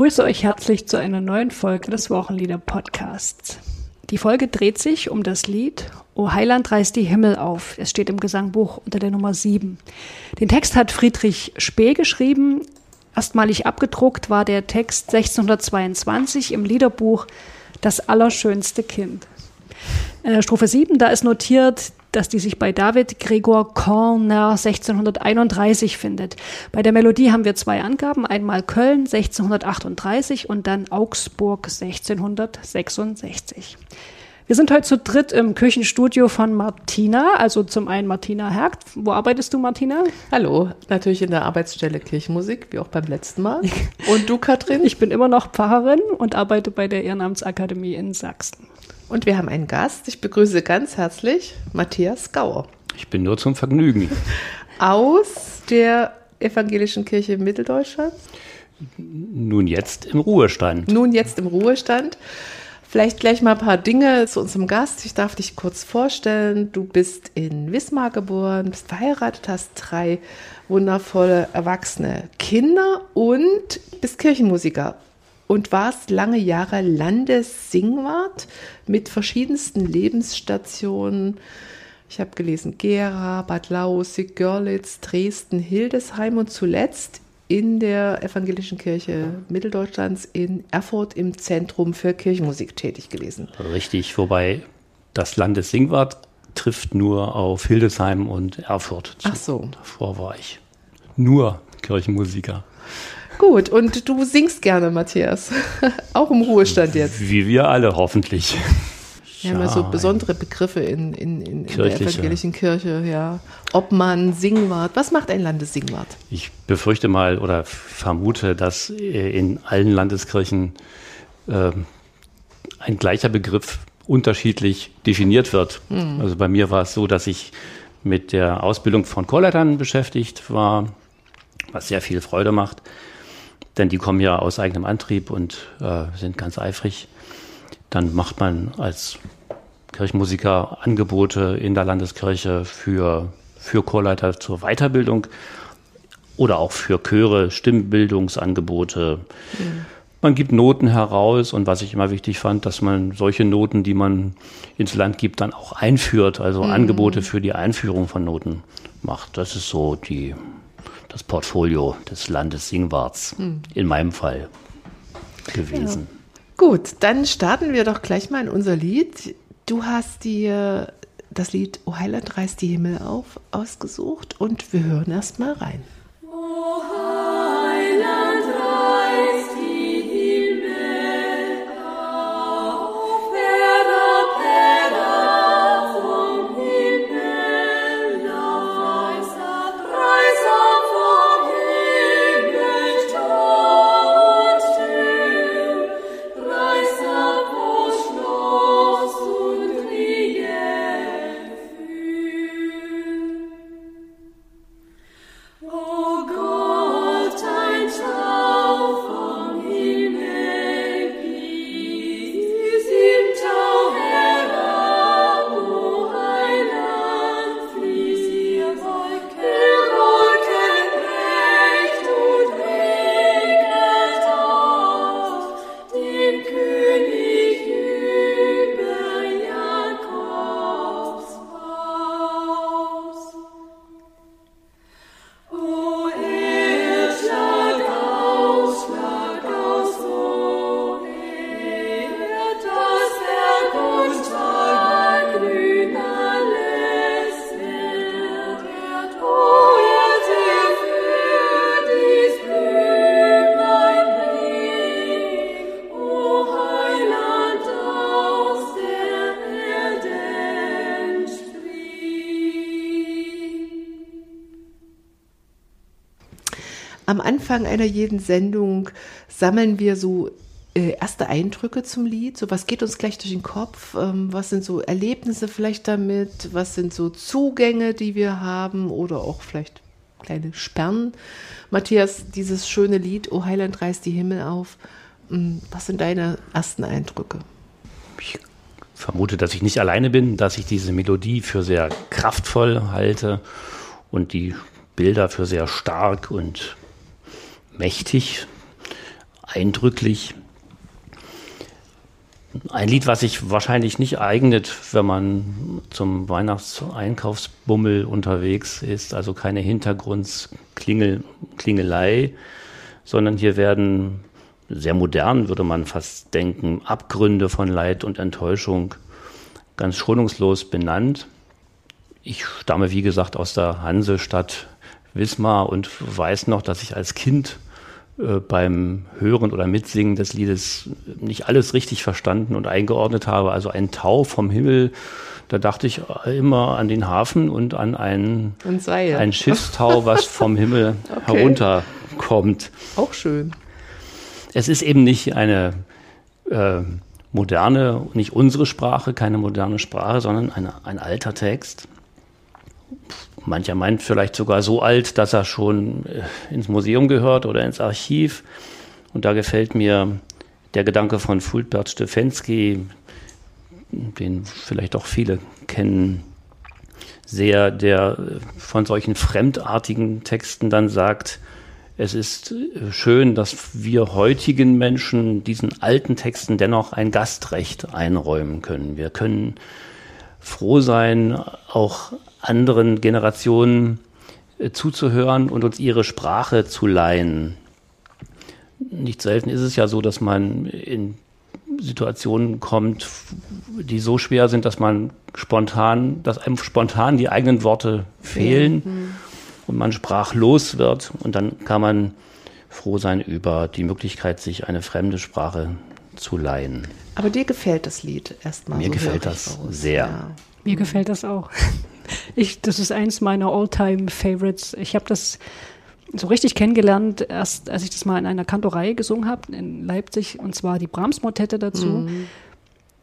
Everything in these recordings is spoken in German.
Begrüße euch herzlich zu einer neuen Folge des Wochenlieder-Podcasts. Die Folge dreht sich um das Lied O Heiland reißt die Himmel auf. Es steht im Gesangbuch unter der Nummer 7. Den Text hat Friedrich Spee geschrieben. Erstmalig abgedruckt war der Text 1622 im Liederbuch Das allerschönste Kind. Äh, Strophe 7, da ist notiert, dass die sich bei David Gregor Corner 1631 findet. Bei der Melodie haben wir zwei Angaben, einmal Köln 1638 und dann Augsburg 1666. Wir sind heute zu dritt im Küchenstudio von Martina, also zum einen Martina Hergt. Wo arbeitest du, Martina? Hallo, natürlich in der Arbeitsstelle Kirchenmusik, wie auch beim letzten Mal. Und du, Katrin? Ich bin immer noch Pfarrerin und arbeite bei der Ehrenamtsakademie in Sachsen. Und wir haben einen Gast. Ich begrüße ganz herzlich Matthias Gauer. Ich bin nur zum Vergnügen. Aus der Evangelischen Kirche Mitteldeutschland. Nun jetzt im Ruhestand. Nun jetzt im Ruhestand. Vielleicht gleich mal ein paar Dinge zu unserem Gast. Ich darf dich kurz vorstellen. Du bist in Wismar geboren, bist verheiratet, hast drei wundervolle erwachsene Kinder und bist Kirchenmusiker und warst lange Jahre Landessingwart mit verschiedensten Lebensstationen. Ich habe gelesen Gera, Bad Lausick, Görlitz, Dresden, Hildesheim und zuletzt in der Evangelischen Kirche Mitteldeutschlands in Erfurt im Zentrum für Kirchenmusik tätig gewesen. Richtig, wobei das Landessingwart trifft nur auf Hildesheim und Erfurt. Ach so. Davor war ich nur Kirchenmusiker. Gut, und du singst gerne, Matthias. Auch im Ruhestand jetzt. Wie wir alle, hoffentlich. Wir haben ja so besondere Begriffe in, in, in, in der evangelischen Kirche, ja. Obmann, Singwart. Was macht ein Landessingwart? Ich befürchte mal oder vermute, dass äh, in allen Landeskirchen äh, ein gleicher Begriff unterschiedlich definiert wird. Mhm. Also bei mir war es so, dass ich mit der Ausbildung von Chorleitern beschäftigt war, was sehr viel Freude macht denn die kommen ja aus eigenem Antrieb und äh, sind ganz eifrig. Dann macht man als Kirchenmusiker Angebote in der Landeskirche für, für Chorleiter zur Weiterbildung oder auch für Chöre, Stimmbildungsangebote. Mhm. Man gibt Noten heraus und was ich immer wichtig fand, dass man solche Noten, die man ins Land gibt, dann auch einführt, also mhm. Angebote für die Einführung von Noten macht. Das ist so die das Portfolio des Landes Singwarts hm. in meinem Fall gewesen. Ja. Gut, dann starten wir doch gleich mal in unser Lied. Du hast dir das Lied O Heiland reißt die Himmel auf ausgesucht und wir hören erst mal rein. Oh, Anfang einer jeden Sendung sammeln wir so äh, erste Eindrücke zum Lied. So, was geht uns gleich durch den Kopf? Ähm, was sind so Erlebnisse vielleicht damit? Was sind so Zugänge, die wir haben? Oder auch vielleicht kleine Sperren? Matthias, dieses schöne Lied, O Heiland reißt die Himmel auf. Ähm, was sind deine ersten Eindrücke? Ich vermute, dass ich nicht alleine bin, dass ich diese Melodie für sehr kraftvoll halte und die Bilder für sehr stark und mächtig. eindrücklich. Ein Lied, was sich wahrscheinlich nicht eignet, wenn man zum Weihnachtseinkaufsbummel unterwegs ist, also keine Hintergrundsklingelei, sondern hier werden sehr modern, würde man fast denken, Abgründe von Leid und Enttäuschung ganz schonungslos benannt. Ich stamme, wie gesagt, aus der Hansestadt Wismar und weiß noch, dass ich als Kind beim Hören oder Mitsingen des Liedes nicht alles richtig verstanden und eingeordnet habe. Also ein Tau vom Himmel, da dachte ich immer an den Hafen und an ein, ein Schiffstau, was vom Himmel okay. herunterkommt. Auch schön. Es ist eben nicht eine äh, moderne, nicht unsere Sprache, keine moderne Sprache, sondern eine, ein alter Text. Mancher meint vielleicht sogar so alt, dass er schon äh, ins Museum gehört oder ins Archiv. Und da gefällt mir der Gedanke von Fulbert Stefensky, den vielleicht auch viele kennen, sehr, der von solchen fremdartigen Texten dann sagt, es ist äh, schön, dass wir heutigen Menschen diesen alten Texten dennoch ein Gastrecht einräumen können. Wir können froh sein, auch anderen Generationen äh, zuzuhören und uns ihre Sprache zu leihen. Nicht selten ist es ja so, dass man in Situationen kommt, die so schwer sind, dass man spontan, dass einem spontan die eigenen Worte fehlen mhm. und man sprachlos wird. Und dann kann man froh sein über die Möglichkeit, sich eine fremde Sprache zu leihen. Aber dir gefällt das Lied erstmal. Mir so gefällt das sehr. Ja. Mir gefällt das auch. Ich, das ist eins meiner All-Time-Favorites. Ich habe das so richtig kennengelernt, erst als ich das mal in einer Kantorei gesungen habe in Leipzig, und zwar die Brahms-Motette dazu. Mhm.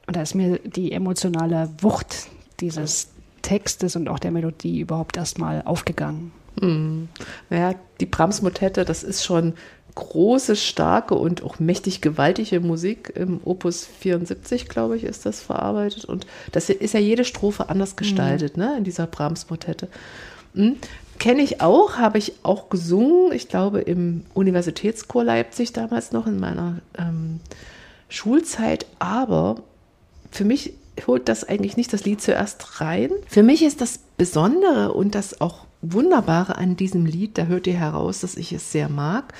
Und da ist mir die emotionale Wucht dieses Textes und auch der Melodie überhaupt erstmal aufgegangen. Mhm. Naja, die Brahms-Motette, das ist schon große, starke und auch mächtig gewaltige Musik. Im Opus 74, glaube ich, ist das verarbeitet. Und das ist ja jede Strophe anders mhm. gestaltet, mhm. ne, in dieser Brahms-Motette. Mhm. Kenne ich auch, habe ich auch gesungen. Ich glaube, im Universitätschor Leipzig damals noch in meiner ähm, Schulzeit. Aber für mich holt das eigentlich nicht das Lied zuerst rein. Für mich ist das Besondere und das auch Wunderbare an diesem Lied, da hört ihr heraus, dass ich es sehr mag,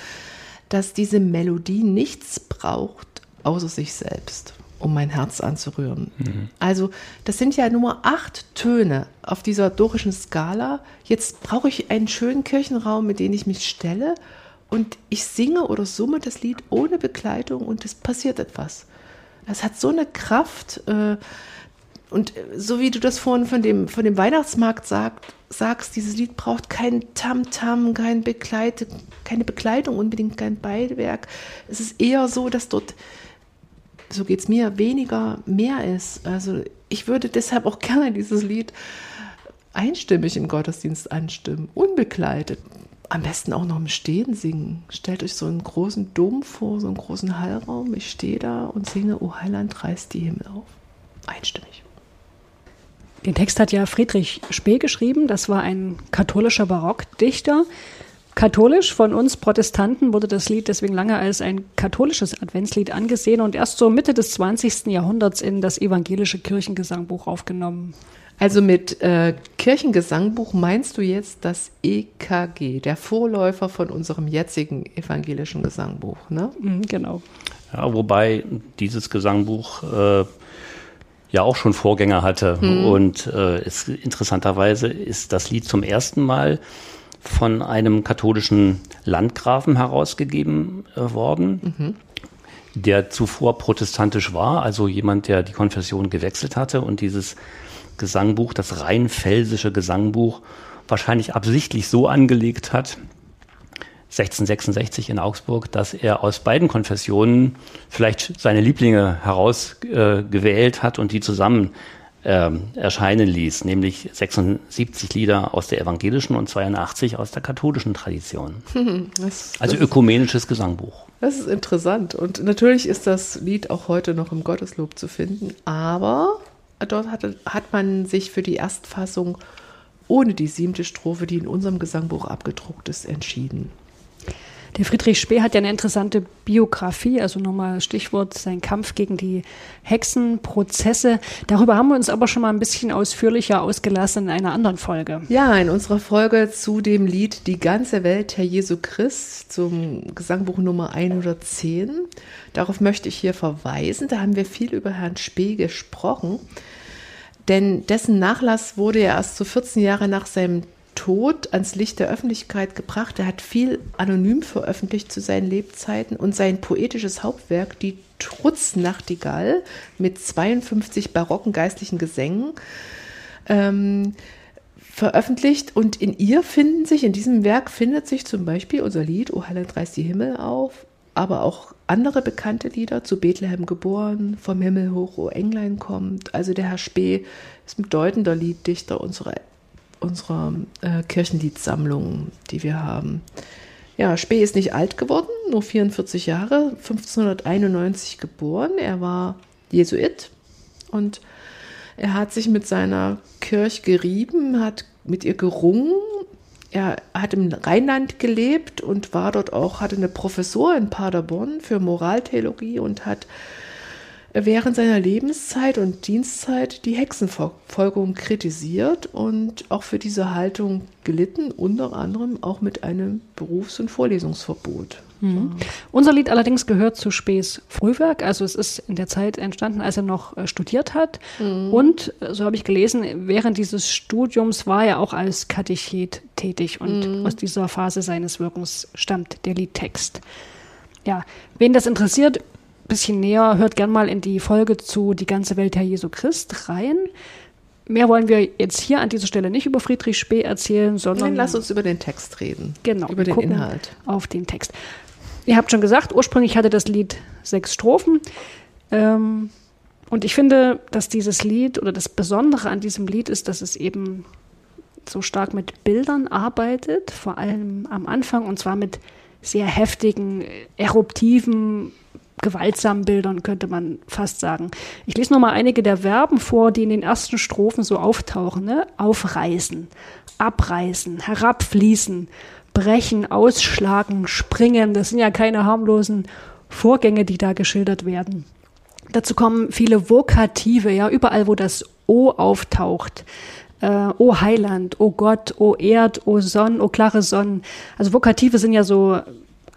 dass diese Melodie nichts braucht außer sich selbst, um mein Herz anzurühren. Mhm. Also das sind ja nur acht Töne auf dieser dorischen Skala. Jetzt brauche ich einen schönen Kirchenraum, mit dem ich mich stelle und ich singe oder summe das Lied ohne Begleitung und es passiert etwas. Das hat so eine Kraft. Äh, und so wie du das vorhin von dem, von dem Weihnachtsmarkt sagt, sagst, dieses Lied braucht kein Tamtam, kein Begleit, keine Begleitung, unbedingt kein Beiwerk. Es ist eher so, dass dort, so geht es mir, weniger mehr ist. Also ich würde deshalb auch gerne dieses Lied einstimmig im Gottesdienst anstimmen, unbegleitet. Am besten auch noch im Stehen singen. Stellt euch so einen großen Dom vor, so einen großen Hallraum. Ich stehe da und singe, O Heiland, reißt die Himmel auf. Einstimmig. Den Text hat ja Friedrich Spee geschrieben. Das war ein katholischer Barockdichter. Katholisch von uns Protestanten wurde das Lied deswegen lange als ein katholisches Adventslied angesehen und erst so Mitte des 20. Jahrhunderts in das evangelische Kirchengesangbuch aufgenommen. Also mit äh, Kirchengesangbuch meinst du jetzt das EKG, der Vorläufer von unserem jetzigen evangelischen Gesangbuch, ne? Mhm, genau. Ja, wobei dieses Gesangbuch äh, ja auch schon Vorgänger hatte. Mhm. Und äh, es, interessanterweise ist das Lied zum ersten Mal von einem katholischen Landgrafen herausgegeben äh, worden, mhm. der zuvor protestantisch war, also jemand, der die Konfession gewechselt hatte und dieses Gesangbuch, das rein pfälzische Gesangbuch, wahrscheinlich absichtlich so angelegt hat, 1666 in Augsburg, dass er aus beiden Konfessionen vielleicht seine Lieblinge herausgewählt äh, hat und die zusammen äh, erscheinen ließ, nämlich 76 Lieder aus der evangelischen und 82 aus der katholischen Tradition. Das, also das ökumenisches Gesangbuch. Das ist interessant. Und natürlich ist das Lied auch heute noch im Gotteslob zu finden, aber dort hat, hat man sich für die Erstfassung ohne die siebte Strophe, die in unserem Gesangbuch abgedruckt ist, entschieden. Der Friedrich Spee hat ja eine interessante Biografie, also nochmal Stichwort sein Kampf gegen die Hexenprozesse. Darüber haben wir uns aber schon mal ein bisschen ausführlicher ausgelassen in einer anderen Folge. Ja, in unserer Folge zu dem Lied Die ganze Welt, Herr Jesu Christ, zum Gesangbuch Nummer 110. Darauf möchte ich hier verweisen. Da haben wir viel über Herrn Spee gesprochen. Denn dessen Nachlass wurde ja erst so 14 Jahre nach seinem Tod ans Licht der Öffentlichkeit gebracht. Er hat viel anonym veröffentlicht zu seinen Lebzeiten und sein poetisches Hauptwerk, die Trutznachtigall, mit 52 barocken geistlichen Gesängen, ähm, veröffentlicht. Und in ihr finden sich, in diesem Werk findet sich zum Beispiel unser Lied O Heiland reißt die Himmel auf, aber auch andere bekannte Lieder, zu Bethlehem geboren, vom Himmel hoch, O Englein kommt. Also der Herr Spee ist ein bedeutender Lieddichter unserer unserer äh, Kirchenliedsammlung, die wir haben. Ja, Spee ist nicht alt geworden, nur 44 Jahre, 1591 geboren. Er war Jesuit und er hat sich mit seiner Kirche gerieben, hat mit ihr gerungen. Er hat im Rheinland gelebt und war dort auch, hatte eine Professur in Paderborn für Moraltheologie und hat während seiner Lebenszeit und Dienstzeit die Hexenverfolgung kritisiert und auch für diese Haltung gelitten, unter anderem auch mit einem Berufs- und Vorlesungsverbot. Mhm. Unser Lied allerdings gehört zu Spees Frühwerk, also es ist in der Zeit entstanden, als er noch äh, studiert hat. Mhm. Und, äh, so habe ich gelesen, während dieses Studiums war er auch als Katechet tätig und mhm. aus dieser Phase seines Wirkens stammt der Liedtext. Ja, wen das interessiert, bisschen näher, hört gern mal in die Folge zu Die ganze Welt Herr Jesu Christ rein. Mehr wollen wir jetzt hier an dieser Stelle nicht über Friedrich Spee erzählen, sondern. Dann lass uns über den Text reden. Genau. Über den Inhalt. Auf den Text. Ihr habt schon gesagt, ursprünglich hatte das Lied sechs Strophen. Ähm, und ich finde, dass dieses Lied oder das Besondere an diesem Lied ist, dass es eben so stark mit Bildern arbeitet, vor allem am Anfang, und zwar mit sehr heftigen, eruptiven gewaltsamen Bildern, könnte man fast sagen. Ich lese noch mal einige der Verben vor, die in den ersten Strophen so auftauchen. Ne? Aufreißen, abreißen, herabfließen, brechen, ausschlagen, springen. Das sind ja keine harmlosen Vorgänge, die da geschildert werden. Dazu kommen viele Vokative, ja, überall, wo das O auftaucht. Äh, o Heiland, O Gott, O Erd, O Sonn, O klare Sonn. Also Vokative sind ja so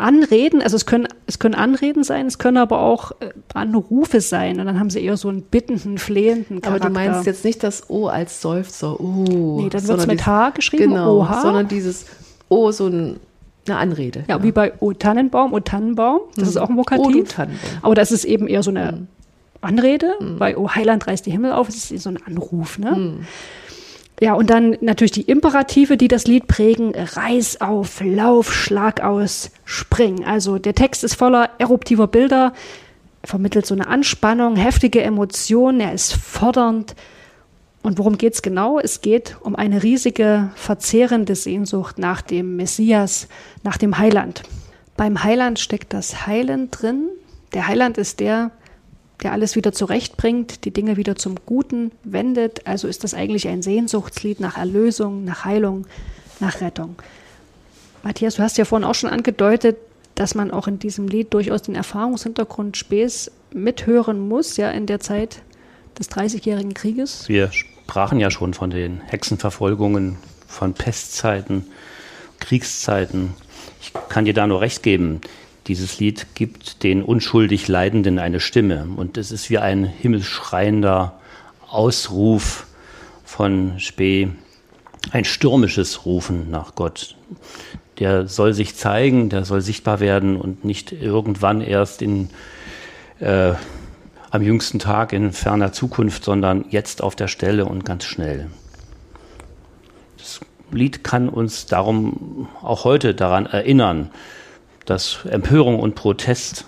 Anreden, also es können, es können Anreden sein, es können aber auch äh, Anrufe sein und dann haben sie eher so einen bittenden, flehenden Charakter. Aber du meinst jetzt nicht das O als Seufzer, oh. Nee, dann wird es mit H geschrieben, genau, OH. sondern dieses O, so ein, eine Anrede. Ja, ja, wie bei O Tannenbaum, O Tannenbaum, das hm. ist auch ein Vokativ. O du Tannenbaum. Aber das ist eben eher so eine hm. Anrede, hm. bei O Heiland reißt die Himmel auf, das ist so ein Anruf, ne? Ja, und dann natürlich die Imperative, die das Lied prägen. Reiß auf, lauf, schlag aus, spring. Also der Text ist voller eruptiver Bilder, vermittelt so eine Anspannung, heftige Emotionen, er ist fordernd. Und worum geht's genau? Es geht um eine riesige, verzehrende Sehnsucht nach dem Messias, nach dem Heiland. Beim Heiland steckt das Heilen drin. Der Heiland ist der, der alles wieder zurechtbringt, die Dinge wieder zum Guten wendet. Also ist das eigentlich ein Sehnsuchtslied nach Erlösung, nach Heilung, nach Rettung. Matthias, du hast ja vorhin auch schon angedeutet, dass man auch in diesem Lied durchaus den Erfahrungshintergrund Späß mithören muss, ja, in der Zeit des Dreißigjährigen Krieges. Wir sprachen ja schon von den Hexenverfolgungen, von Pestzeiten, Kriegszeiten. Ich kann dir da nur recht geben. Dieses Lied gibt den unschuldig Leidenden eine Stimme und es ist wie ein himmelschreiender Ausruf von Spee, ein stürmisches Rufen nach Gott. Der soll sich zeigen, der soll sichtbar werden und nicht irgendwann erst in, äh, am jüngsten Tag in ferner Zukunft, sondern jetzt auf der Stelle und ganz schnell. Das Lied kann uns darum auch heute daran erinnern, dass Empörung und Protest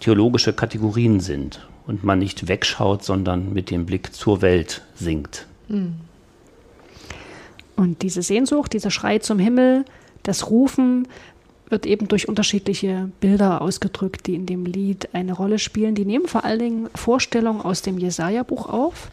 theologische Kategorien sind und man nicht wegschaut, sondern mit dem Blick zur Welt singt. Hm. Und diese Sehnsucht, dieser Schrei zum Himmel, das Rufen wird eben durch unterschiedliche Bilder ausgedrückt, die in dem Lied eine Rolle spielen. Die nehmen vor allen Dingen Vorstellungen aus dem Jesaja-Buch auf,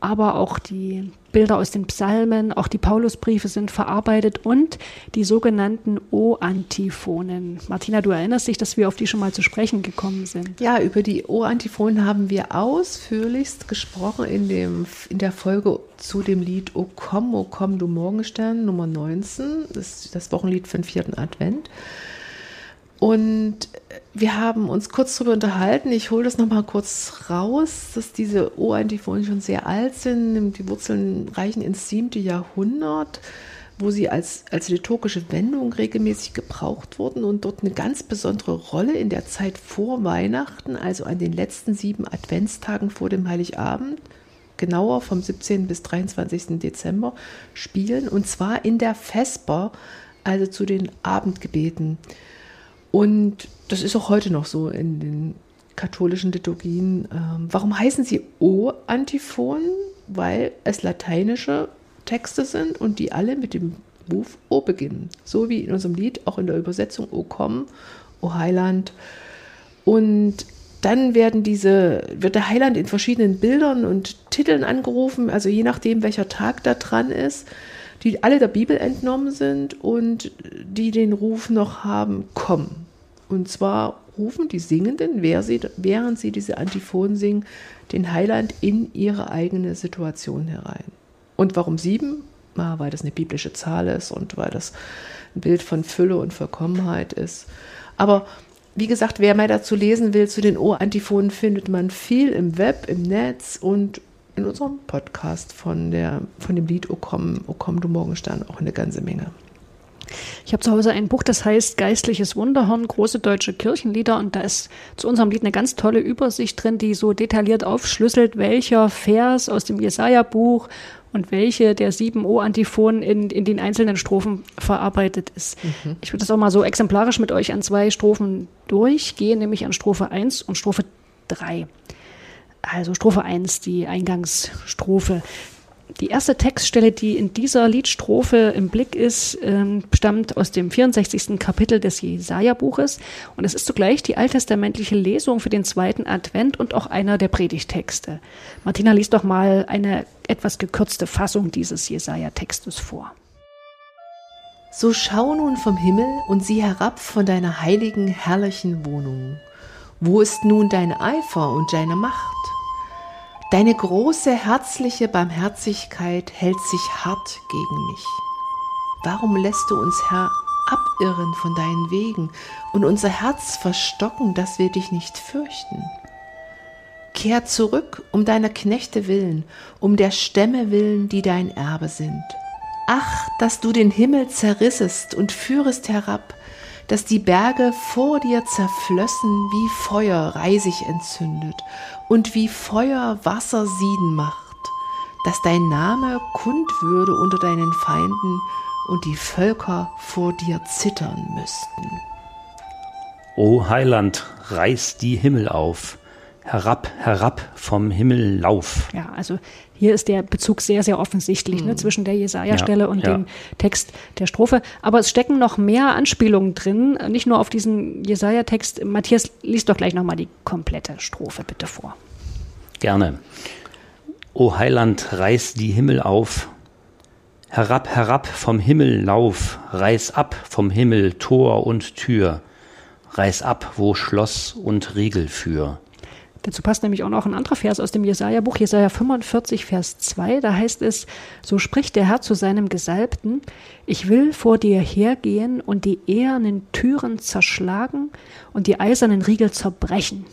aber auch die Bilder aus den Psalmen, auch die Paulusbriefe sind verarbeitet und die sogenannten O-Antiphonen. Martina, du erinnerst dich, dass wir auf die schon mal zu sprechen gekommen sind. Ja, über die O-Antiphonen haben wir ausführlichst gesprochen in, dem, in der Folge zu dem Lied O komm, O komm, du Morgenstern, Nummer 19, das, das Wochenlied für den vierten Advent. Und wir haben uns kurz darüber unterhalten. Ich hole das nochmal kurz raus, dass diese O-Antiphonen schon sehr alt sind. Die Wurzeln reichen ins siebte Jahrhundert, wo sie als, als liturgische Wendung regelmäßig gebraucht wurden und dort eine ganz besondere Rolle in der Zeit vor Weihnachten, also an den letzten sieben Adventstagen vor dem Heiligabend, genauer vom 17. bis 23. Dezember, spielen. Und zwar in der Vesper, also zu den Abendgebeten. Und das ist auch heute noch so in den katholischen Liturgien. Ähm, warum heißen sie O-Antiphonen? Weil es lateinische Texte sind und die alle mit dem Ruf O beginnen. So wie in unserem Lied, auch in der Übersetzung O komm, O Heiland. Und dann werden diese, wird der Heiland in verschiedenen Bildern und Titeln angerufen, also je nachdem, welcher Tag da dran ist, die alle der Bibel entnommen sind und die den Ruf noch haben, komm. Und zwar rufen die Singenden, während sie diese Antiphonen singen, den Heiland in ihre eigene Situation herein. Und warum sieben? Ah, weil das eine biblische Zahl ist und weil das ein Bild von Fülle und Vollkommenheit ist. Aber wie gesagt, wer mehr dazu lesen will, zu den O-Antiphonen findet man viel im Web, im Netz und in unserem Podcast von, der, von dem Lied O komm, o komm du Morgenstern auch eine ganze Menge. Ich habe zu Hause ein Buch, das heißt Geistliches Wunderhorn, große deutsche Kirchenlieder. Und da ist zu unserem Lied eine ganz tolle Übersicht drin, die so detailliert aufschlüsselt, welcher Vers aus dem Jesaja-Buch und welche der sieben O-Antiphonen in, in den einzelnen Strophen verarbeitet ist. Mhm. Ich würde das auch mal so exemplarisch mit euch an zwei Strophen durchgehen, nämlich an Strophe 1 und Strophe 3. Also Strophe 1, die Eingangsstrophe. Die erste Textstelle, die in dieser Liedstrophe im Blick ist, ähm, stammt aus dem 64. Kapitel des Jesaja-Buches und es ist zugleich die alttestamentliche Lesung für den zweiten Advent und auch einer der Predigtexte. Martina liest doch mal eine etwas gekürzte Fassung dieses Jesaja-Textes vor. So schau nun vom Himmel und sieh herab von deiner heiligen, herrlichen Wohnung. Wo ist nun dein Eifer und deine Macht? Deine große herzliche Barmherzigkeit hält sich hart gegen mich. Warum lässt du uns, Herr, abirren von deinen Wegen und unser Herz verstocken, dass wir dich nicht fürchten? Kehr zurück um deiner Knechte willen, um der Stämme willen, die dein Erbe sind. Ach, dass du den Himmel zerrissest und führest herab, dass die Berge vor dir zerflössen, wie Feuer Reisig entzündet und wie Feuer Wasser sieden macht, dass dein Name kund würde unter deinen Feinden und die Völker vor dir zittern müssten. O Heiland, reiß die Himmel auf, herab, herab vom Himmel lauf. Ja, also hier ist der Bezug sehr, sehr offensichtlich mhm. ne, zwischen der Jesaja-Stelle ja, und ja. dem Text der Strophe. Aber es stecken noch mehr Anspielungen drin, nicht nur auf diesen Jesaja-Text. Matthias, liest doch gleich nochmal die komplette Strophe bitte vor. Gerne. O Heiland, reiß die Himmel auf, herab, herab vom Himmel lauf, reiß ab vom Himmel Tor und Tür, reiß ab, wo Schloss und Riegel für. Dazu passt nämlich auch noch ein anderer Vers aus dem Jesaja-Buch, Jesaja 45, Vers 2. Da heißt es, so spricht der Herr zu seinem Gesalbten, ich will vor dir hergehen und die ehernen Türen zerschlagen und die eisernen Riegel zerbrechen.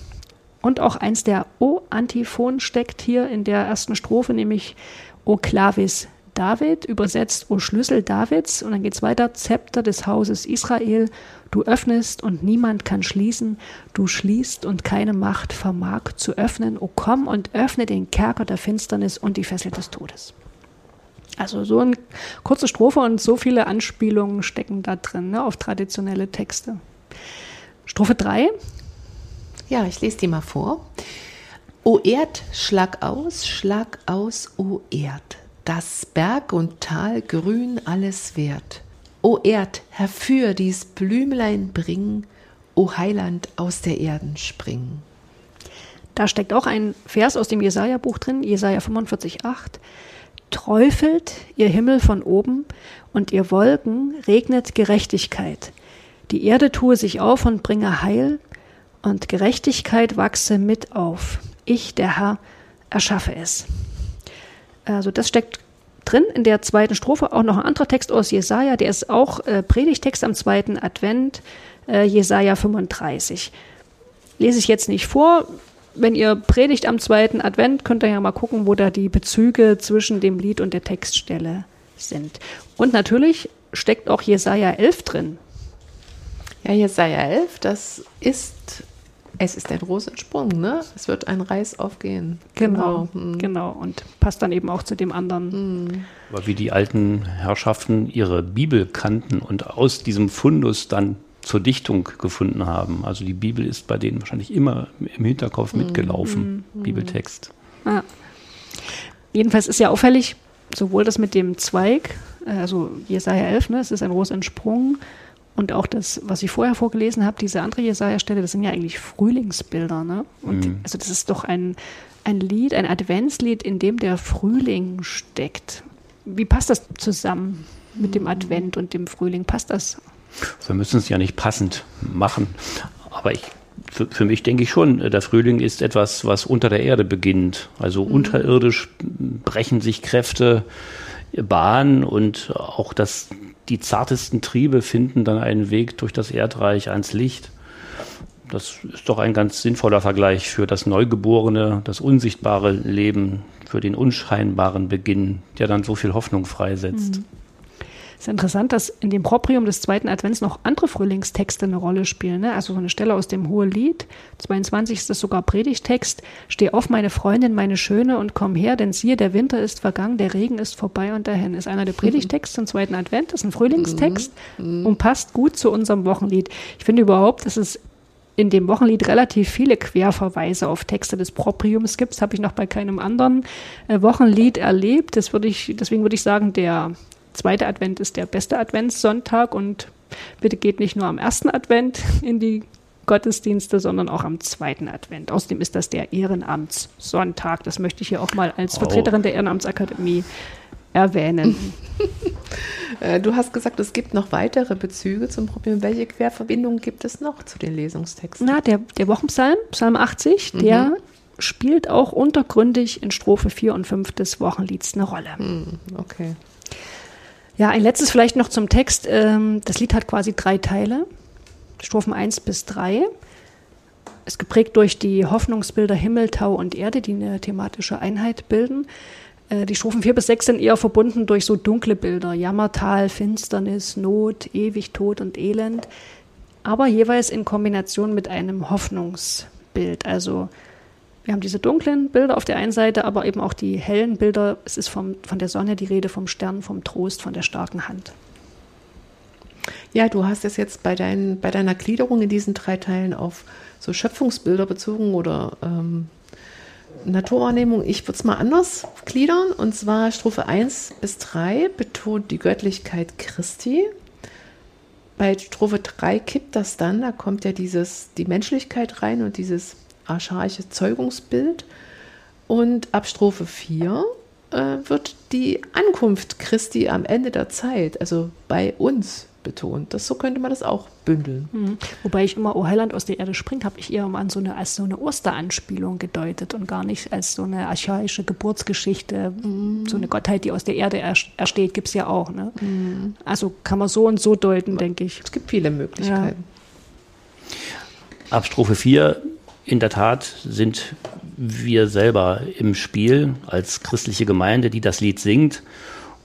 Und auch eins der O-Antiphon steckt hier in der ersten Strophe, nämlich O Clavis David, übersetzt O Schlüssel Davids. Und dann geht's weiter, Zepter des Hauses Israel, du öffnest und niemand kann schließen, du schließt und keine Macht vermag zu öffnen. O komm und öffne den Kerker der Finsternis und die Fessel des Todes. Also so eine kurze Strophe und so viele Anspielungen stecken da drin ne, auf traditionelle Texte. Strophe 3. Ja, ich lese die mal vor. O Erd, schlag aus, schlag aus, o Erd dass Berg und Tal grün alles wert. O Erd, herfür dies Blümlein bring, o Heiland aus der Erden spring. Da steckt auch ein Vers aus dem Jesaja-Buch drin, Jesaja 45,8. Träufelt ihr Himmel von oben und ihr Wolken regnet Gerechtigkeit. Die Erde tue sich auf und bringe Heil und Gerechtigkeit wachse mit auf. Ich, der Herr, erschaffe es. Also das steckt drin in der zweiten Strophe. Auch noch ein anderer Text aus Jesaja, der ist auch äh, Predigtext am zweiten Advent, äh, Jesaja 35. Lese ich jetzt nicht vor. Wenn ihr predigt am zweiten Advent, könnt ihr ja mal gucken, wo da die Bezüge zwischen dem Lied und der Textstelle sind. Und natürlich steckt auch Jesaja 11 drin. Ja, Jesaja 11, das ist es ist ein Rosensprung, ne? Es wird ein Reis aufgehen. Genau, genau. Mhm. genau. Und passt dann eben auch zu dem anderen. Mhm. Aber wie die alten Herrschaften ihre Bibel kannten und aus diesem Fundus dann zur Dichtung gefunden haben. Also die Bibel ist bei denen wahrscheinlich immer im Hinterkopf mhm. mitgelaufen, mhm. Bibeltext. Ah. Jedenfalls ist ja auffällig, sowohl das mit dem Zweig, äh, also Jesaja 11, ne, es ist ein Rosensprung, und auch das, was ich vorher vorgelesen habe, diese andere Jesaja-Stelle, das sind ja eigentlich Frühlingsbilder. Ne? Und mhm. also das ist doch ein, ein Lied, ein Adventslied, in dem der Frühling steckt. Wie passt das zusammen mit dem Advent und dem Frühling? Passt das? Wir müssen es ja nicht passend machen. Aber ich, für, für, mich denke ich schon, der Frühling ist etwas, was unter der Erde beginnt. Also mhm. unterirdisch brechen sich Kräfte Bahn und auch das die zartesten Triebe finden dann einen Weg durch das Erdreich ans Licht. Das ist doch ein ganz sinnvoller Vergleich für das Neugeborene, das unsichtbare Leben, für den unscheinbaren Beginn, der dann so viel Hoffnung freisetzt. Mhm. Es ist interessant, dass in dem Proprium des zweiten Advents noch andere Frühlingstexte eine Rolle spielen. Ne? Also so eine Stelle aus dem Hohelied, 22 ist das sogar Predigtext. Steh auf, meine Freundin, meine Schöne, und komm her, denn siehe, der Winter ist vergangen, der Regen ist vorbei und dahin. Ist einer der Predigtexte zum zweiten Advent, das ist ein Frühlingstext mhm. und passt gut zu unserem Wochenlied. Ich finde überhaupt, dass es in dem Wochenlied relativ viele Querverweise auf Texte des Propriums gibt. Das habe ich noch bei keinem anderen äh, Wochenlied erlebt. Das würde ich, deswegen würde ich sagen, der zweite Advent ist der beste Adventssonntag und bitte geht nicht nur am ersten Advent in die Gottesdienste, sondern auch am zweiten Advent. Außerdem ist das der Ehrenamtssonntag. Das möchte ich hier auch mal als Vertreterin der Ehrenamtsakademie erwähnen. Äh, du hast gesagt, es gibt noch weitere Bezüge zum Problem. Welche Querverbindungen gibt es noch zu den Lesungstexten? Na, der, der Wochenpsalm, Psalm 80, mhm. der spielt auch untergründig in Strophe 4 und 5 des Wochenlieds eine Rolle. Mhm, okay. Ja, ein letztes vielleicht noch zum Text. Ähm, das Lied hat quasi drei Teile, Strophen 1 bis 3. Ist geprägt durch die Hoffnungsbilder Himmel, Tau und Erde, die eine thematische Einheit bilden. Äh, die Strophen 4 bis 6 sind eher verbunden durch so dunkle Bilder, Jammertal, Finsternis, Not, ewig Tod und Elend, aber jeweils in Kombination mit einem Hoffnungsbild. Also wir haben diese dunklen Bilder auf der einen Seite, aber eben auch die hellen Bilder. Es ist vom, von der Sonne die Rede, vom Stern, vom Trost, von der starken Hand. Ja, du hast es jetzt bei, dein, bei deiner Gliederung in diesen drei Teilen auf so Schöpfungsbilder bezogen oder ähm, Naturwahrnehmung. Ich würde es mal anders gliedern. Und zwar Strophe 1 bis 3 betont die Göttlichkeit Christi. Bei Strophe 3 kippt das dann, da kommt ja dieses, die Menschlichkeit rein und dieses archaische Zeugungsbild. Und ab Strophe 4 äh, wird die Ankunft Christi am Ende der Zeit, also bei uns, betont. Das, so könnte man das auch bündeln. Mhm. Wobei ich immer, O Heiland aus der Erde springt, habe ich eher mal an so eine, als so eine Osteranspielung gedeutet und gar nicht als so eine archaische Geburtsgeschichte, mhm. so eine Gottheit, die aus der Erde ersteht, gibt es ja auch. Ne? Mhm. Also kann man so und so deuten, denke ich. Es gibt viele Möglichkeiten. Ja. Ab Strophe 4 in der Tat sind wir selber im Spiel als christliche Gemeinde, die das Lied singt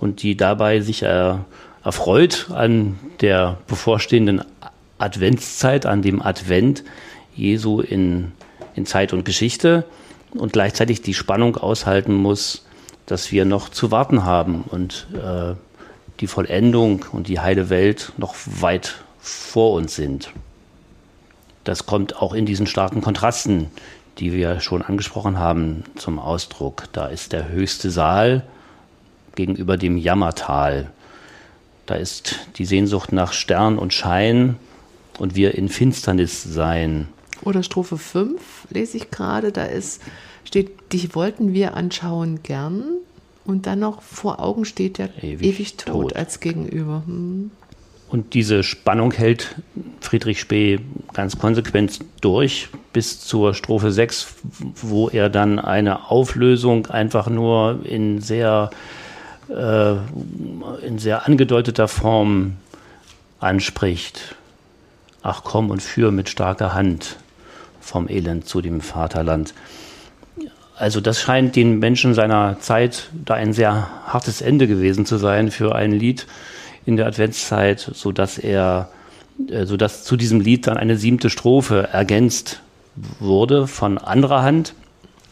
und die dabei sich er, erfreut an der bevorstehenden Adventszeit, an dem Advent Jesu in, in Zeit und Geschichte und gleichzeitig die Spannung aushalten muss, dass wir noch zu warten haben und äh, die Vollendung und die heile Welt noch weit vor uns sind. Das kommt auch in diesen starken Kontrasten, die wir schon angesprochen haben, zum Ausdruck. Da ist der höchste Saal gegenüber dem Jammertal. Da ist die Sehnsucht nach Stern und Schein und wir in Finsternis sein. Oder Strophe 5 lese ich gerade, da ist, steht, dich wollten wir anschauen gern. Und dann noch vor Augen steht der ewig, ewig tot, tot, als Gegenüber. Hm. Und diese Spannung hält Friedrich Spee ganz konsequent durch bis zur Strophe 6, wo er dann eine Auflösung einfach nur in sehr, äh, in sehr angedeuteter Form anspricht. Ach komm und führ mit starker Hand vom Elend zu dem Vaterland. Also das scheint den Menschen seiner Zeit da ein sehr hartes Ende gewesen zu sein für ein Lied in der Adventszeit, so dass er, äh, so dass zu diesem Lied dann eine siebte Strophe ergänzt wurde von anderer Hand.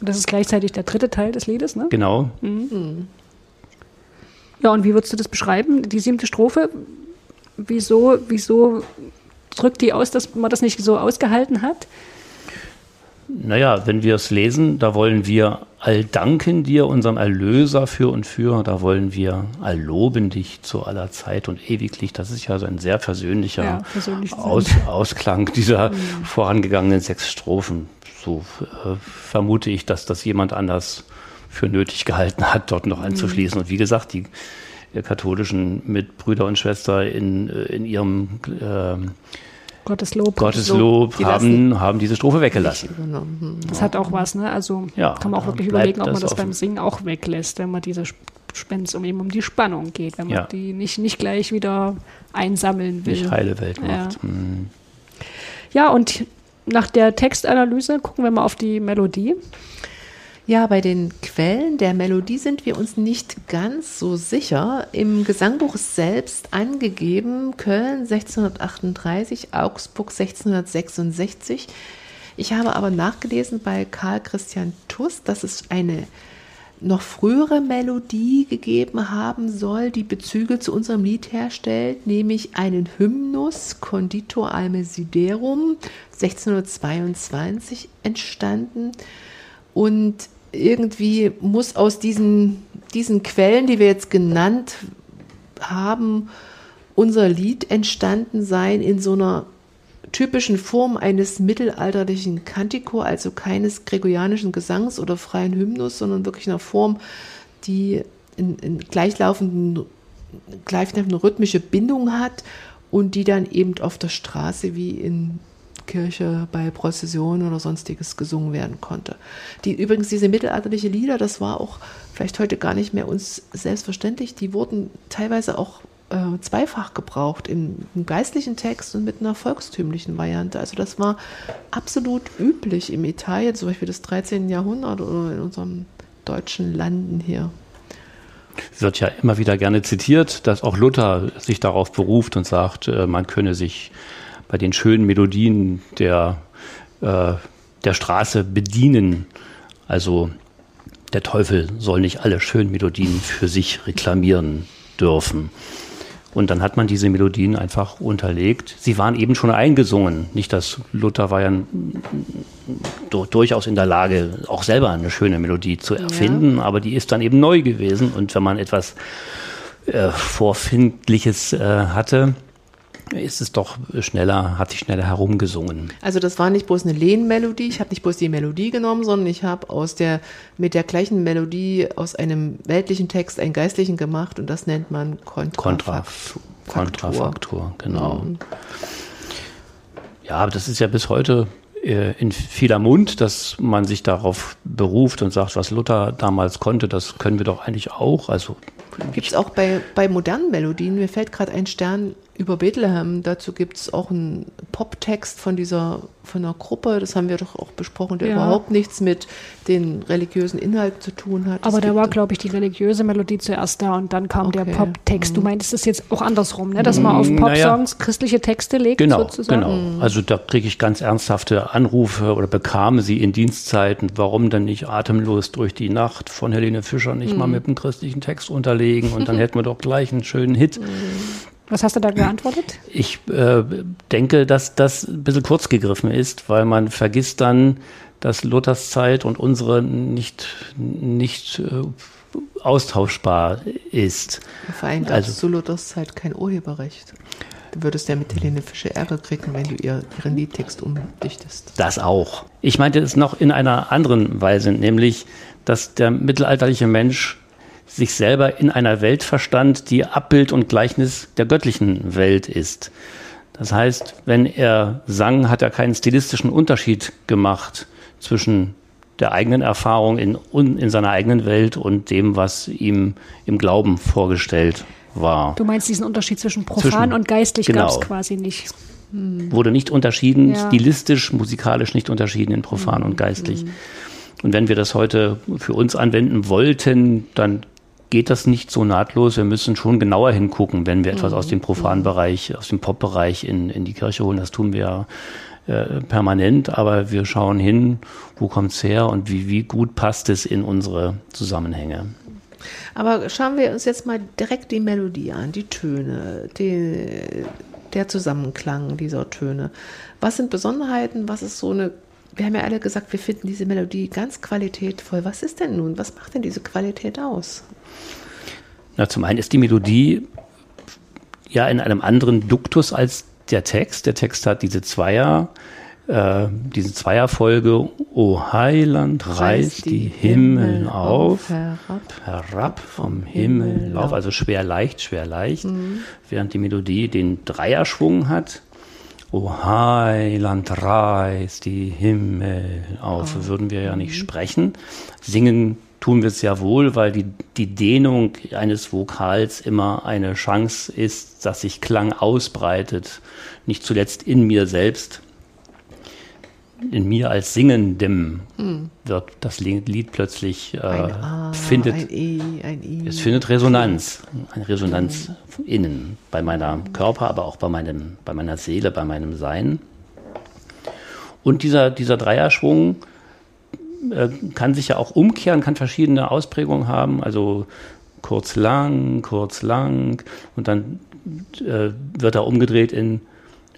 Das ist gleichzeitig der dritte Teil des Liedes, ne? Genau. Mhm. Ja, und wie würdest du das beschreiben? Die siebte Strophe, wieso, wieso drückt die aus, dass man das nicht so ausgehalten hat? Naja, wenn wir es lesen, da wollen wir all danken dir, unserem Erlöser für und für, da wollen wir all loben dich zu aller Zeit und ewiglich. Das ist ja so ein sehr persönlicher ja, Aus, Ausklang dieser mhm. vorangegangenen sechs Strophen. So äh, vermute ich, dass das jemand anders für nötig gehalten hat, dort noch einzufließen. Mhm. Und wie gesagt, die katholischen Mitbrüder und Schwester in, äh, in ihrem äh, Gottes Lob. Gottes Lob haben, haben diese Strophe weggelassen. Das hat auch was, ne? Also ja, kann man auch wirklich überlegen, ob man das, das beim Singen auch weglässt, wenn man diese Spens um eben um die Spannung geht, wenn man ja. die nicht, nicht gleich wieder einsammeln will. Nicht heile Welt macht. Ja. Hm. ja, und nach der Textanalyse gucken wir mal auf die Melodie. Ja, bei den Quellen der Melodie sind wir uns nicht ganz so sicher. Im Gesangbuch selbst angegeben Köln 1638, Augsburg 1666. Ich habe aber nachgelesen bei Karl Christian Tuss, dass es eine noch frühere Melodie gegeben haben soll, die Bezüge zu unserem Lied herstellt, nämlich einen Hymnus Conditor Almesiderum 1622 entstanden. Und irgendwie muss aus diesen, diesen Quellen, die wir jetzt genannt haben, unser Lied entstanden sein in so einer typischen Form eines mittelalterlichen Kantico, also keines gregorianischen Gesangs oder freien Hymnus, sondern wirklich einer Form, die in, in gleichlaufenden, gleichlaufende rhythmische Bindung hat und die dann eben auf der Straße wie in Kirche bei Prozessionen oder sonstiges gesungen werden konnte. Die übrigens diese mittelalterliche Lieder, das war auch vielleicht heute gar nicht mehr uns selbstverständlich, die wurden teilweise auch äh, zweifach gebraucht, im, im, geistlichen Text und mit einer volkstümlichen Variante. Also das war absolut üblich im Italien, zum Beispiel des 13. Jahrhunderts oder in unserem deutschen Landen hier wird ja immer wieder gerne zitiert, dass auch Luther sich darauf beruft und sagt, äh, man könne sich bei den schönen Melodien der, äh, der Straße bedienen. Also der Teufel soll nicht alle schönen Melodien für sich reklamieren dürfen. Und dann hat man diese Melodien einfach unterlegt. Sie waren eben schon eingesungen. Nicht, dass Luther war ja durchaus in der Lage, auch selber eine schöne Melodie zu erfinden, ja. aber die ist dann eben neu gewesen. Und wenn man etwas äh, Vorfindliches äh, hatte, ist es doch schneller, hat sich schneller herumgesungen. Also das war nicht bloß eine Lehnmelodie, ich habe nicht bloß die Melodie genommen, sondern ich habe aus der mit der gleichen Melodie aus einem weltlichen Text einen geistlichen gemacht und das nennt man Kontrafaktur. Kontrafaktur, genau. Mhm. Ja, aber das ist ja bis heute äh, in vieler Mund, dass man sich darauf beruft und sagt, was Luther damals konnte, das können wir doch eigentlich auch. Also Gibt es auch bei, bei modernen Melodien, mir fällt gerade ein Stern über Bethlehem. Dazu gibt es auch einen Poptext von dieser von einer Gruppe, das haben wir doch auch besprochen, der ja. überhaupt nichts mit den religiösen Inhalten zu tun hat. Aber da war, glaube ich, die religiöse Melodie zuerst da und dann kam okay. der Poptext. Du mhm. meintest es jetzt auch andersrum, ne? dass man auf mm, Popsongs naja. christliche Texte legt, genau, sozusagen. Genau, mhm. also da kriege ich ganz ernsthafte Anrufe oder bekam sie in Dienstzeiten, warum denn nicht atemlos durch die Nacht von Helene Fischer nicht mhm. mal mit einem christlichen Text unterlegen und dann hätten wir doch gleich einen schönen Hit. Mhm. Was hast du da geantwortet? Ich äh, denke, dass das ein bisschen kurz gegriffen ist, weil man vergisst dann, dass Luthers Zeit und unsere nicht, nicht äh, austauschbar ist. Vor allem gab also, zu Luthers Zeit kein Urheberrecht. Du würdest ja mit Helene Fischer Ärger kriegen, wenn du ihr, ihren Liedtext umdichtest. Das auch. Ich meinte es noch in einer anderen Weise, nämlich, dass der mittelalterliche Mensch sich selber in einer Welt verstand, die Abbild und Gleichnis der göttlichen Welt ist. Das heißt, wenn er sang, hat er keinen stilistischen Unterschied gemacht zwischen der eigenen Erfahrung in, in seiner eigenen Welt und dem, was ihm im Glauben vorgestellt war. Du meinst diesen Unterschied zwischen profan zwischen, und geistlich genau, gab es quasi nicht. Hm. Wurde nicht unterschieden, ja. stilistisch, musikalisch nicht unterschieden in profan hm. und geistlich. Hm. Und wenn wir das heute für uns anwenden wollten, dann geht das nicht so nahtlos. Wir müssen schon genauer hingucken, wenn wir etwas aus dem profanen Bereich, aus dem Pop-Bereich in, in die Kirche holen. Das tun wir ja äh, permanent, aber wir schauen hin, wo kommt es her und wie, wie gut passt es in unsere Zusammenhänge. Aber schauen wir uns jetzt mal direkt die Melodie an, die Töne, die, der Zusammenklang dieser Töne. Was sind Besonderheiten? Was ist so eine wir haben ja alle gesagt, wir finden diese Melodie ganz qualitätvoll. Was ist denn nun? Was macht denn diese Qualität aus? Na, zum einen ist die Melodie ja in einem anderen Duktus als der Text. Der Text hat diese Zweier, äh, diese Zweierfolge, O Heiland, reiß die, Himmel, auf, herab, herab vom Himmel, Himmel auf, also schwer leicht, schwer leicht, mhm. während die Melodie den Dreierschwung hat. O Heiland, reiß die Himmel auf, oh. würden wir ja nicht mhm. sprechen. Singen tun wir es ja wohl, weil die, die Dehnung eines Vokals immer eine Chance ist, dass sich Klang ausbreitet, nicht zuletzt in mir selbst. In mir als Singendem hm. wird das Lied plötzlich äh, A, findet ein e, ein I. es findet Resonanz, eine Resonanz hm. innen bei meinem Körper, aber auch bei meinem bei meiner Seele, bei meinem Sein. Und dieser dieser Dreierschwung äh, kann sich ja auch umkehren, kann verschiedene Ausprägungen haben, also kurz lang, kurz lang und dann äh, wird er umgedreht in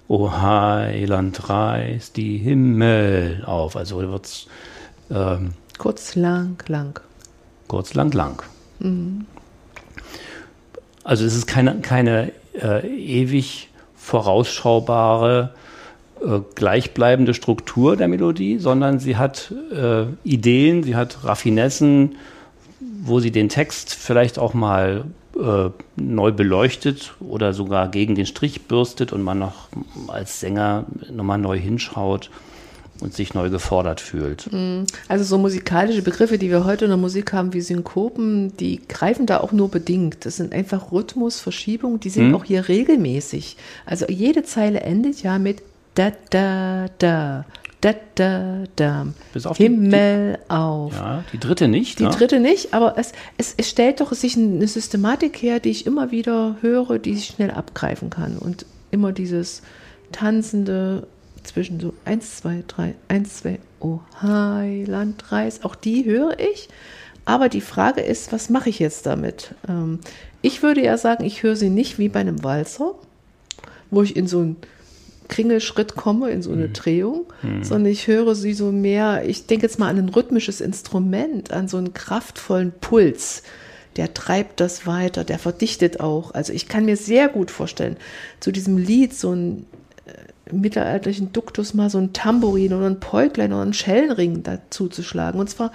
O Heiland reiß die Himmel auf. Also wird es ähm, kurz lang, lang. Kurz lang, lang. Mhm. Also es ist keine, keine äh, ewig vorausschaubare äh, gleichbleibende Struktur der Melodie, sondern sie hat äh, Ideen, sie hat Raffinessen, wo sie den Text vielleicht auch mal äh, neu beleuchtet oder sogar gegen den Strich bürstet und man noch als Sänger nochmal neu hinschaut und sich neu gefordert fühlt. Mhm. Also so musikalische Begriffe, die wir heute in der Musik haben, wie Synkopen, die greifen da auch nur bedingt. Das sind einfach Rhythmusverschiebungen, die sind mhm. auch hier regelmäßig. Also jede Zeile endet ja mit da, da, da. Da, da, da. Bis auf Himmel die, auf. Ja, die dritte nicht. Die ne? dritte nicht, aber es, es, es stellt doch sich eine Systematik her, die ich immer wieder höre, die ich schnell abgreifen kann. Und immer dieses tanzende zwischen so 1, 2, 3, 1, 2, oh Heiland, Reis, auch die höre ich. Aber die Frage ist, was mache ich jetzt damit? Ähm, ich würde ja sagen, ich höre sie nicht wie bei einem Walzer, wo ich in so ein Kringelschritt komme, in so eine mhm. Drehung, mhm. sondern ich höre sie so mehr, ich denke jetzt mal an ein rhythmisches Instrument, an so einen kraftvollen Puls. Der treibt das weiter, der verdichtet auch. Also ich kann mir sehr gut vorstellen, zu diesem Lied so einen äh, mittelalterlichen Duktus mal so ein Tambourin oder ein Päuglein oder ein Schellenring dazu zu schlagen. Und zwar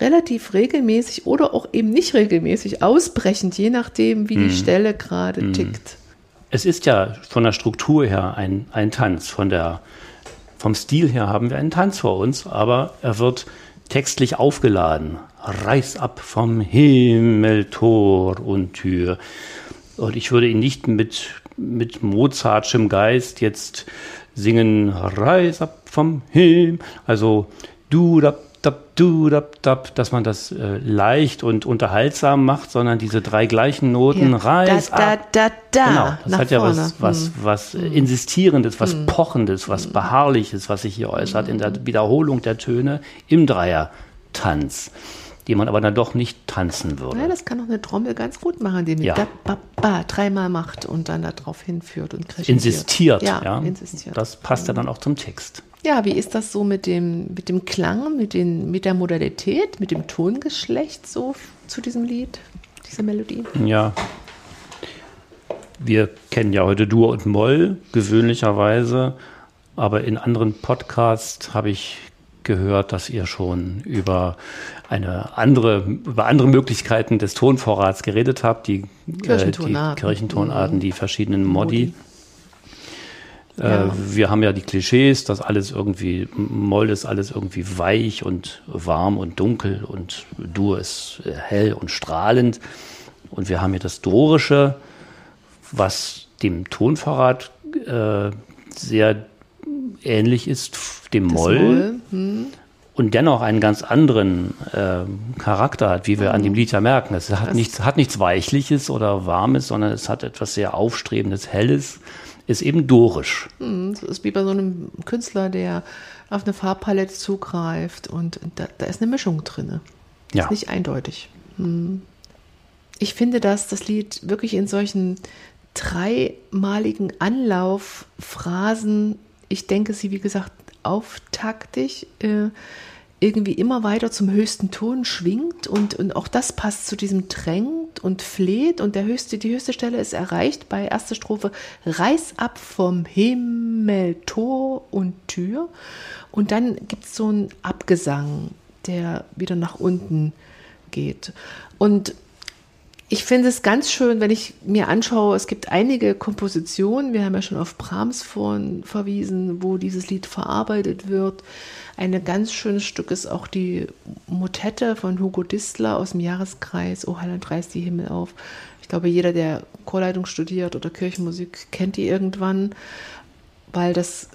relativ regelmäßig oder auch eben nicht regelmäßig, ausbrechend, je nachdem, wie mhm. die Stelle gerade mhm. tickt es ist ja von der Struktur her ein, ein Tanz. Von der, vom Stil her haben wir einen Tanz vor uns, aber er wird textlich aufgeladen. Reiß ab vom Himmel, Tor und Tür. Und ich würde ihn nicht mit, mit Mozartschem Geist jetzt singen, reiß ab vom Himmel. Also du, da, dab, du, dab, dab, dass man das äh, leicht und unterhaltsam macht, sondern diese drei gleichen Noten ja. reiß da, ab. Da, da, da, genau, das hat ja vorne. was, was, hm. was hm. Insistierendes, was hm. Pochendes, was hm. Beharrliches, was sich hier äußert in der hm. Wiederholung der Töne im Dreier-Tanz die man aber dann doch nicht tanzen würde. Ja, das kann auch eine Trommel ganz gut machen, die mit ja. da, ba, dreimal macht und dann darauf hinführt und Insistiert, ja, ja. Insistiert. Das passt ja dann auch zum Text. Ja, wie ist das so mit dem, mit dem Klang, mit, den, mit der Modalität, mit dem Tongeschlecht so zu diesem Lied, dieser Melodie? Ja. wir kennen ja heute Dur und Moll gewöhnlicherweise, aber in anderen Podcasts habe ich gehört, dass ihr schon über eine andere, über andere Möglichkeiten des Tonvorrats geredet habt, die Kirchentonarten, äh, die, Kirchentonarten, die verschiedenen Modi. Modi. Äh, ja. wir haben ja die Klischees, dass alles irgendwie, Moll ist alles irgendwie weich und warm und dunkel und Dur ist hell und strahlend. Und wir haben hier das Dorische, was dem Tonvorrat äh, sehr ähnlich ist, dem Moll. Moll. Hm. Und dennoch einen ganz anderen äh, Charakter hat, wie wir mhm. an dem Lied ja merken. Es hat nichts, hat nichts Weichliches oder Warmes, sondern es hat etwas sehr Aufstrebendes, Helles, ist eben dorisch. Mhm, das ist wie bei so einem Künstler, der auf eine Farbpalette zugreift und da, da ist eine Mischung drin. Ja. Ist nicht eindeutig. Mhm. Ich finde, dass das Lied wirklich in solchen dreimaligen Anlaufphrasen, ich denke sie, wie gesagt, auftaktig, äh, irgendwie immer weiter zum höchsten Ton schwingt und, und auch das passt zu diesem drängt und fleht und der höchste, die höchste Stelle ist erreicht bei erster Strophe Reiß ab vom Himmel Tor und Tür. Und dann gibt es so einen Abgesang, der wieder nach unten geht. Und ich finde es ganz schön, wenn ich mir anschaue, es gibt einige Kompositionen, wir haben ja schon auf Brahms vorhin verwiesen, wo dieses Lied verarbeitet wird. Ein ganz schönes Stück ist auch die Motette von Hugo Distler aus dem Jahreskreis O Heiland reißt die Himmel auf. Ich glaube, jeder, der Chorleitung studiert oder Kirchenmusik, kennt die irgendwann, weil das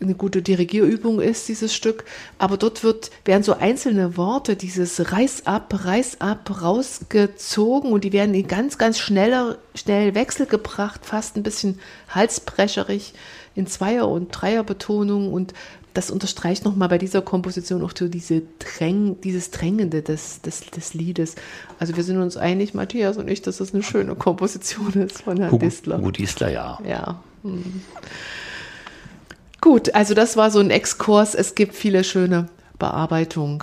eine gute Dirigierübung ist, dieses Stück. Aber dort wird, werden so einzelne Worte, dieses Reiß ab, Reiß ab, rausgezogen und die werden in ganz, ganz schneller, schnell Wechsel gebracht, fast ein bisschen halsbrecherig in Zweier- und Dreierbetonung und das unterstreicht nochmal bei dieser Komposition auch so diese Dräng, dieses Drängende des, des, des Liedes. Also wir sind uns einig, Matthias und ich, dass das eine schöne Komposition ist von Herrn Hugo, Distler. Hugo Distler, ja. Ja. Hm. Gut, also das war so ein Exkurs. Es gibt viele schöne Bearbeitungen.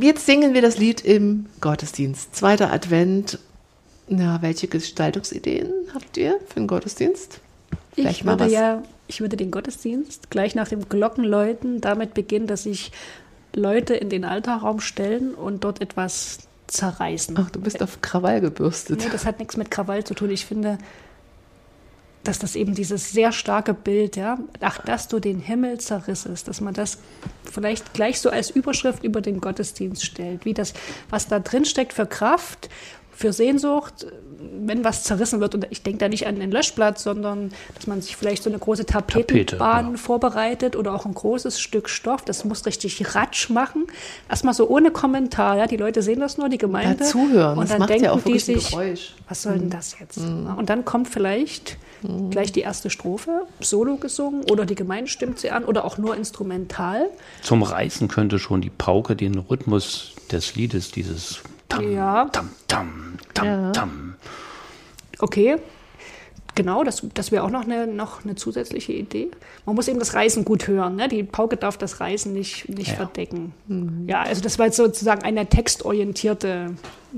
Jetzt singen wir das Lied im Gottesdienst. Zweiter Advent. Na, welche Gestaltungsideen habt ihr für den Gottesdienst? Ich würde ja, ich würde den Gottesdienst gleich nach dem Glockenläuten damit beginnen, dass sich Leute in den Altarraum stellen und dort etwas zerreißen. Ach, du bist auf Krawall gebürstet. Nee, das hat nichts mit Krawall zu tun. Ich finde, dass das eben dieses sehr starke Bild, ja, ach, dass du den Himmel zerrissest, dass man das vielleicht gleich so als Überschrift über den Gottesdienst stellt, wie das, was da drin steckt für Kraft, für Sehnsucht, wenn was zerrissen wird. Und ich denke da nicht an den Löschplatz, sondern dass man sich vielleicht so eine große Tapetenbahn Tapete, ja. vorbereitet oder auch ein großes Stück Stoff. Das muss richtig ratsch machen. Erstmal so ohne Kommentar. Ja, die Leute sehen das nur, die Gemeinde. Ja, zuhören. Und dann denken ja die sich, was soll denn mhm. das jetzt? Mhm. Und dann kommt vielleicht mhm. gleich die erste Strophe, solo gesungen oder die Gemeinde stimmt sie an oder auch nur instrumental. Zum Reißen könnte schon die Pauke den Rhythmus des Liedes, dieses Tam, ja. Tam, Tam, Tam, ja. Tam. Okay. Genau, das, das wäre auch noch eine, noch eine zusätzliche Idee. Man muss eben das Reisen gut hören. Ne? Die Pauke darf das Reisen nicht, nicht ja. verdecken. Mhm. Ja, also das war jetzt sozusagen eine textorientierte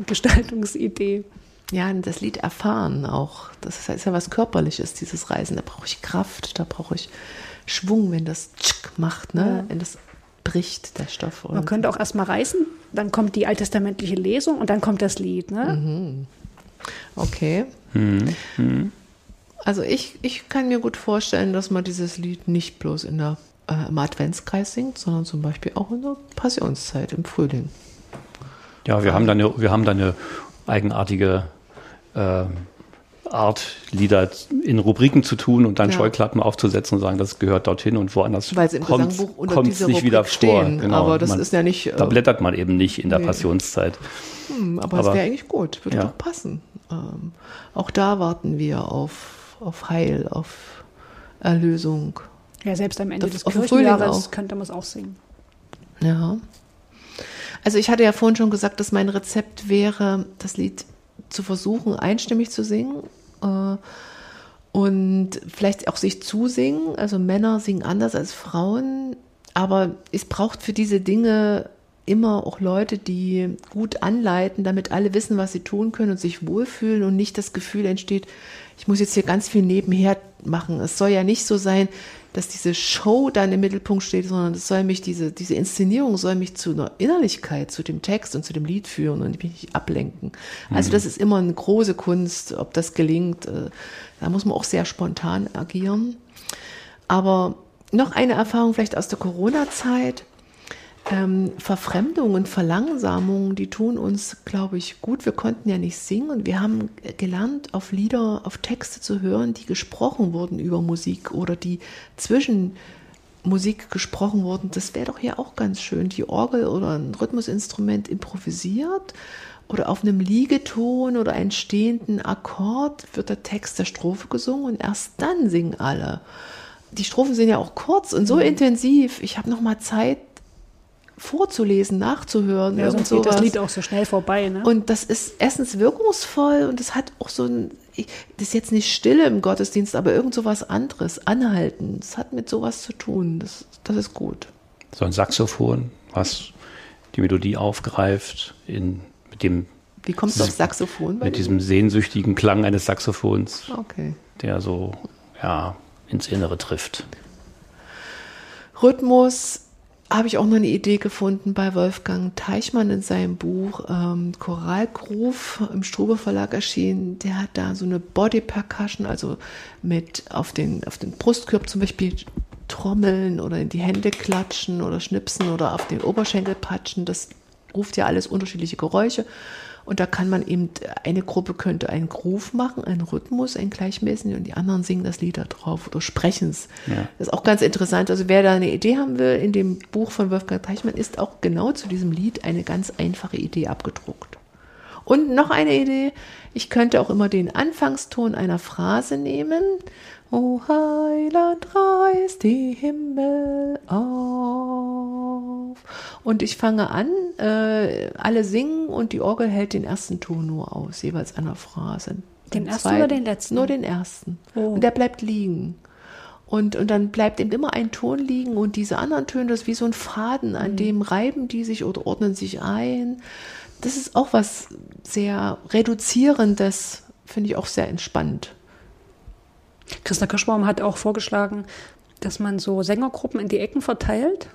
Gestaltungsidee. Ja, das Lied erfahren auch. Das ist ja was Körperliches, dieses Reisen. Da brauche ich Kraft, da brauche ich Schwung, wenn das macht, ne? Ja. wenn das bricht, der Stoff. Man könnte auch erstmal reisen, dann kommt die alttestamentliche Lesung und dann kommt das Lied. Ne? Mhm. Okay. Mhm. Also ich, ich kann mir gut vorstellen, dass man dieses Lied nicht bloß in der, äh, im Adventskreis singt, sondern zum Beispiel auch in der Passionszeit im Frühling. Ja, wir haben da eine, wir haben da eine eigenartige äh, Art, Lieder in Rubriken zu tun und dann ja. Scheuklappen aufzusetzen und sagen, das gehört dorthin und woanders Weil sie im kommt es nicht wieder stehen, vor. Genau. Aber das man, ist ja nicht. da blättert man eben nicht in der nee. Passionszeit. Hm, aber, es wäre eigentlich gut, würde ja. doch passen. Ähm, auch da warten wir auf, auf Heil, auf Erlösung. Ja, selbst am Ende des Kirchenjahres könnte man es auch singen. Ja. Also ich hatte ja vorhin schon gesagt, dass mein Rezept wäre, das Lied zu versuchen, einstimmig zu singen äh, und vielleicht auch sich zusingen. Also Männer singen anders als Frauen, aber es braucht für diese Dinge immer auch Leute, die gut anleiten, damit alle wissen, was sie tun können und sich wohlfühlen und nicht das Gefühl entsteht, ich muss jetzt hier ganz viel nebenher machen. Es soll ja nicht so sein, dass diese Show dann im Mittelpunkt steht, sondern es soll mich, diese, diese Inszenierung soll mich zu einer Innerlichkeit, zu dem Text und zu dem Lied führen und mich nicht ablenken. Also mhm. das ist immer eine große Kunst, ob das gelingt. Äh, da muss man auch sehr spontan agieren. Aber noch eine Erfahrung vielleicht aus der Corona-Zeit. Ähm, Verfremdung und Verlangsamung, die tun uns, glaube ich, gut. Wir konnten ja nicht singen und wir haben gelernt, auf Lieder, auf Texte zu hören, die gesprochen wurden über Musik oder die zwischen Musik gesprochen wurden. Das wäre doch hier auch ganz schön. Die Orgel oder ein Rhythmusinstrument improvisiert oder auf einem Liegeton oder einen stehenden Akkord wird der Text der Strophe gesungen und erst dann singen alle. Die Strophen sind ja auch kurz und so mhm. intensiv. Ich habe noch mal Zeit, vorzulesen, nachzuhören. Ja, sonst geht das Lied auch so schnell vorbei. Ne? Und das ist erstens wirkungsvoll und es hat auch so ein, das ist jetzt nicht Stille im Gottesdienst, aber irgend so was anderes, anhalten. Das hat mit sowas zu tun. Das, das ist gut. So ein Saxophon, was die Melodie aufgreift, in, mit dem. Wie kommst du auf Saxophon? Mit diesem sehnsüchtigen Klang eines Saxophons, okay. der so ja, ins Innere trifft. Rhythmus habe ich auch noch eine Idee gefunden bei Wolfgang Teichmann in seinem Buch ähm, Choralgruf im Strube Verlag erschienen. Der hat da so eine Body Percussion, also mit auf den, auf den Brustkorb zum Beispiel trommeln oder in die Hände klatschen oder schnipsen oder auf den Oberschenkel patschen. Das ruft ja alles unterschiedliche Geräusche. Und da kann man eben, eine Gruppe könnte einen Groove machen, einen Rhythmus, einen gleichmäßigen, und die anderen singen das Lied da drauf oder sprechen es. Ja. Das ist auch ganz interessant. Also wer da eine Idee haben will, in dem Buch von Wolfgang Teichmann ist auch genau zu diesem Lied eine ganz einfache Idee abgedruckt. Und noch eine Idee, ich könnte auch immer den Anfangston einer Phrase nehmen. O Heiland reißt die Himmel auf. Und ich fange an, äh, alle singen und die Orgel hält den ersten Ton nur aus, jeweils einer Phrase. Den, den ersten zweiten, oder den letzten? Nur den ersten. Oh. Und der bleibt liegen. Und, und dann bleibt eben immer ein Ton liegen und diese anderen Töne, das ist wie so ein Faden, an mhm. dem reiben die sich oder ordnen sich ein das ist auch was sehr Reduzierendes, finde ich auch sehr entspannt. Christa Kirschbaum hat auch vorgeschlagen, dass man so Sängergruppen in die Ecken verteilt.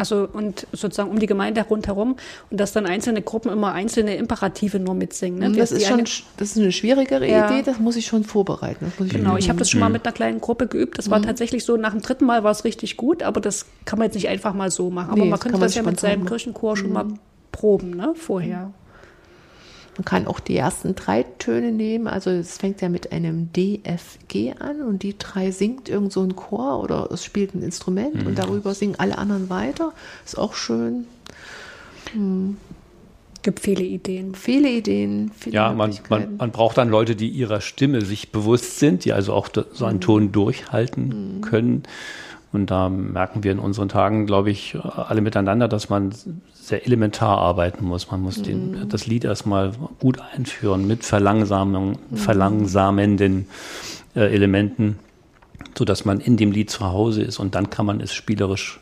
Also und sozusagen um die Gemeinde rundherum und dass dann einzelne Gruppen immer einzelne Imperative nur mitsingen. Ne? Das, ist schon, das ist eine schwierigere ja. Idee, das muss ich schon vorbereiten. Ich genau, ich habe das schon mal mit einer kleinen Gruppe geübt. Das war mhm. tatsächlich so, nach dem dritten Mal war es richtig gut, aber das kann man jetzt nicht einfach mal so machen. Aber nee, man könnte das, das ja mit seinem Kirchenchor schon mal mhm proben, ne, vorher. Man kann auch die ersten drei Töne nehmen. Also es fängt ja mit einem DFG an und die drei singt irgend so ein Chor oder es spielt ein Instrument mhm. und darüber singen alle anderen weiter. Ist auch schön. Mhm. Gibt viele Ideen. Viele Ideen. Viele ja, man, man, man, braucht dann Leute, die ihrer Stimme sich bewusst sind, die also auch so einen mhm. Ton durchhalten mhm. können. Und da merken wir in unseren Tagen, glaube ich, alle miteinander, dass man sehr elementar arbeiten muss. Man muss den, mhm. das Lied erstmal gut einführen mit Verlangsamung, mhm. verlangsamenden äh, Elementen, sodass man in dem Lied zu Hause ist und dann kann man es spielerisch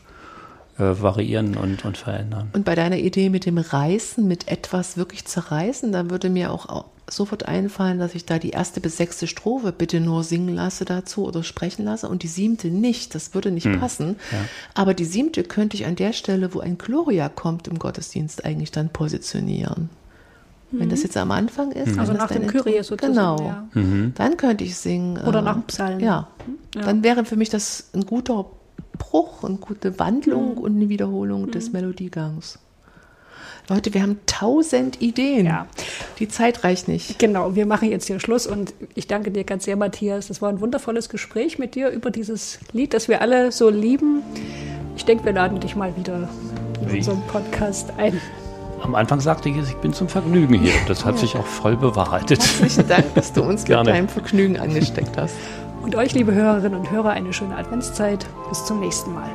äh, variieren und, und verändern. Und bei deiner Idee mit dem Reißen, mit etwas wirklich zerreißen, da würde mir auch sofort einfallen, dass ich da die erste bis sechste Strophe bitte nur singen lasse dazu oder sprechen lasse und die siebte nicht. Das würde nicht hm. passen. Ja. Aber die siebte könnte ich an der Stelle, wo ein Gloria kommt im Gottesdienst, eigentlich dann positionieren. Mhm. Wenn das mhm. jetzt am Anfang ist. Also nach dem Kyrie sozusagen. Genau. Ja. Mhm. Dann könnte ich singen. Oder äh, nach dem Psalm. Ja. ja. Dann wäre für mich das ein guter Bruch, eine gute Wandlung mhm. und eine Wiederholung des mhm. Melodiegangs. Leute, wir haben tausend Ideen. Ja. Die Zeit reicht nicht. Genau, wir machen jetzt hier Schluss und ich danke dir ganz sehr, Matthias. Das war ein wundervolles Gespräch mit dir über dieses Lied, das wir alle so lieben. Ich denke, wir laden dich mal wieder in Wie? unseren Podcast ein. Am Anfang sagte ich, ich bin zum Vergnügen hier. Das hat sich auch voll bewahrheitet. Herzlichen Dank, dass du uns mit deinem Vergnügen angesteckt hast. Und euch, liebe Hörerinnen und Hörer, eine schöne Adventszeit. Bis zum nächsten Mal.